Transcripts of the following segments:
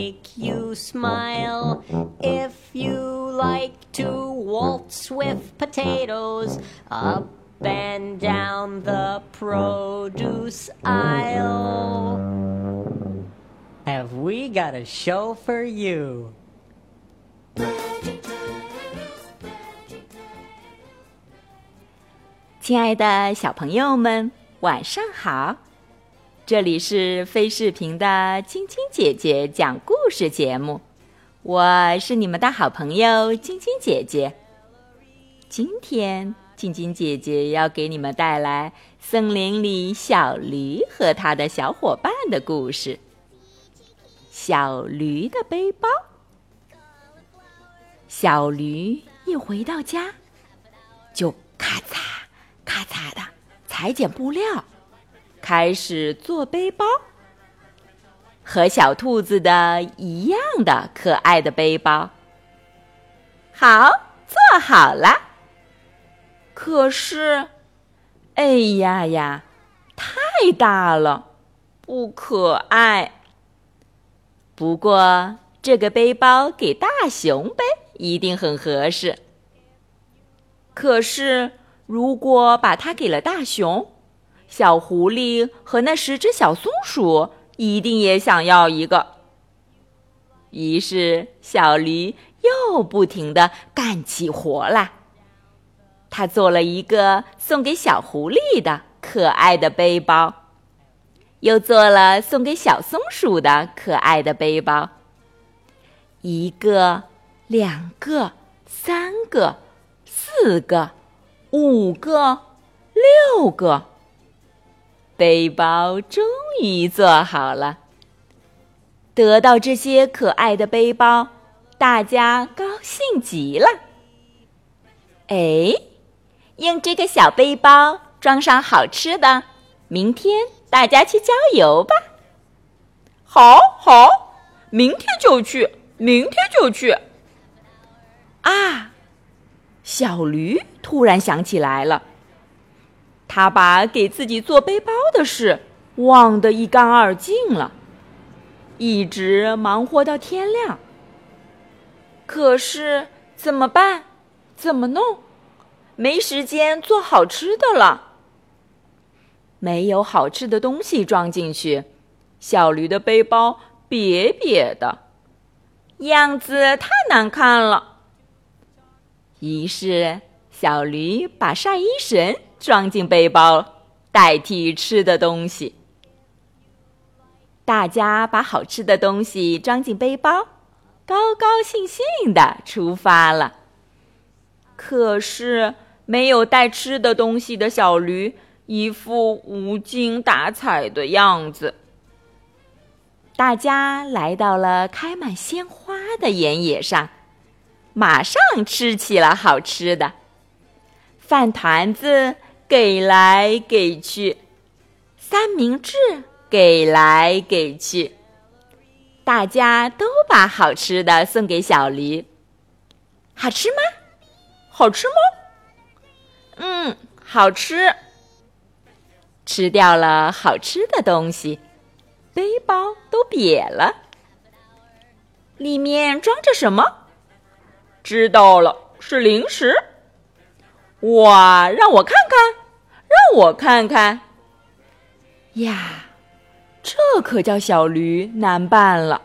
make you smile. If you like to waltz with potatoes up and down the produce aisle, have we got a show for you? 这里是飞视频的晶晶姐姐讲故事节目，我是你们的好朋友晶晶姐姐。今天，晶晶姐姐要给你们带来森林里小驴和他的小伙伴的故事。小驴的背包。小驴一回到家，就咔嚓。咔嚓的裁剪布料，开始做背包，和小兔子的一样的可爱的背包。好，做好了。可是，哎呀呀，太大了，不可爱。不过，这个背包给大熊背一定很合适。可是。如果把它给了大熊，小狐狸和那十只小松鼠一定也想要一个。于是，小驴又不停地干起活来。他做了一个送给小狐狸的可爱的背包，又做了送给小松鼠的可爱的背包。一个，两个，三个，四个。五个，六个，背包终于做好了。得到这些可爱的背包，大家高兴极了。哎，用这个小背包装上好吃的，明天大家去郊游吧。好，好，明天就去，明天就去。啊！小驴突然想起来了，他把给自己做背包的事忘得一干二净了，一直忙活到天亮。可是怎么办？怎么弄？没时间做好吃的了。没有好吃的东西装进去，小驴的背包瘪瘪的，样子太难看了。于是，小驴把晒衣绳装进背包，代替吃的东西。大家把好吃的东西装进背包，高高兴兴的出发了。可是，没有带吃的东西的小驴一副无精打采的样子。大家来到了开满鲜花的原野上。马上吃起了好吃的，饭团子给来给去，三明治给来给去，大家都把好吃的送给小驴。好吃吗？好吃吗？嗯，好吃。吃掉了好吃的东西，背包都瘪了。里面装着什么？知道了，是零食。哇，让我看看，让我看看。呀，这可叫小驴难办了。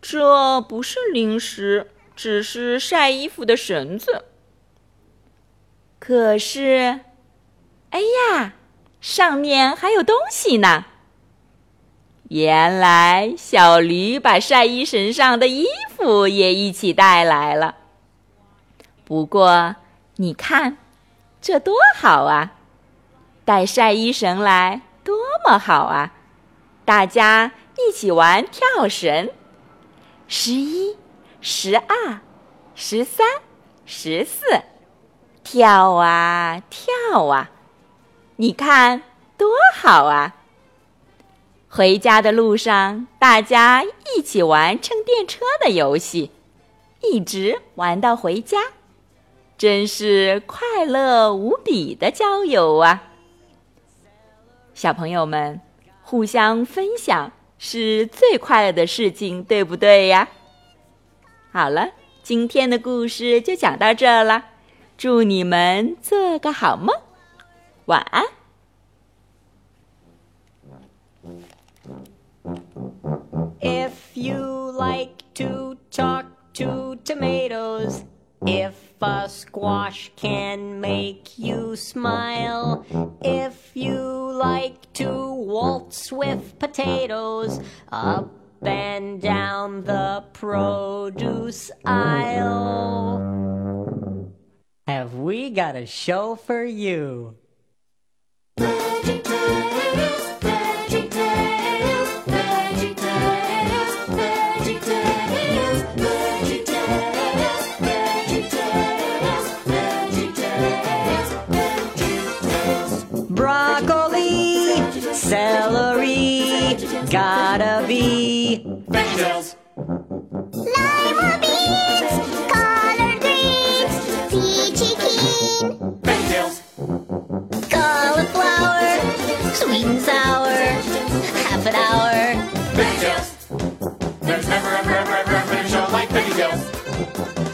这不是零食，只是晒衣服的绳子。可是，哎呀，上面还有东西呢。原来小驴把晒衣绳上的衣服也一起带来了。不过，你看，这多好啊！带晒衣绳来多么好啊！大家一起玩跳绳，十一、十二、十三、十四，跳啊跳啊！你看，多好啊！回家的路上，大家一起玩乘电车的游戏，一直玩到回家，真是快乐无比的郊游啊！小朋友们，互相分享是最快乐的事情，对不对呀？好了，今天的故事就讲到这了，祝你们做个好梦，晚安。If you like to squash can make you smile, if you like to waltz with potatoes up and down the produce aisle. Have we got a show for you? Broccoli, celery, gotta be vegetables. Lima beans, collard greens, peachy keen, vegetables. Cauliflower, sweet and sour, half an hour, vegetables. There's never ever ever ever a finish like vegetables.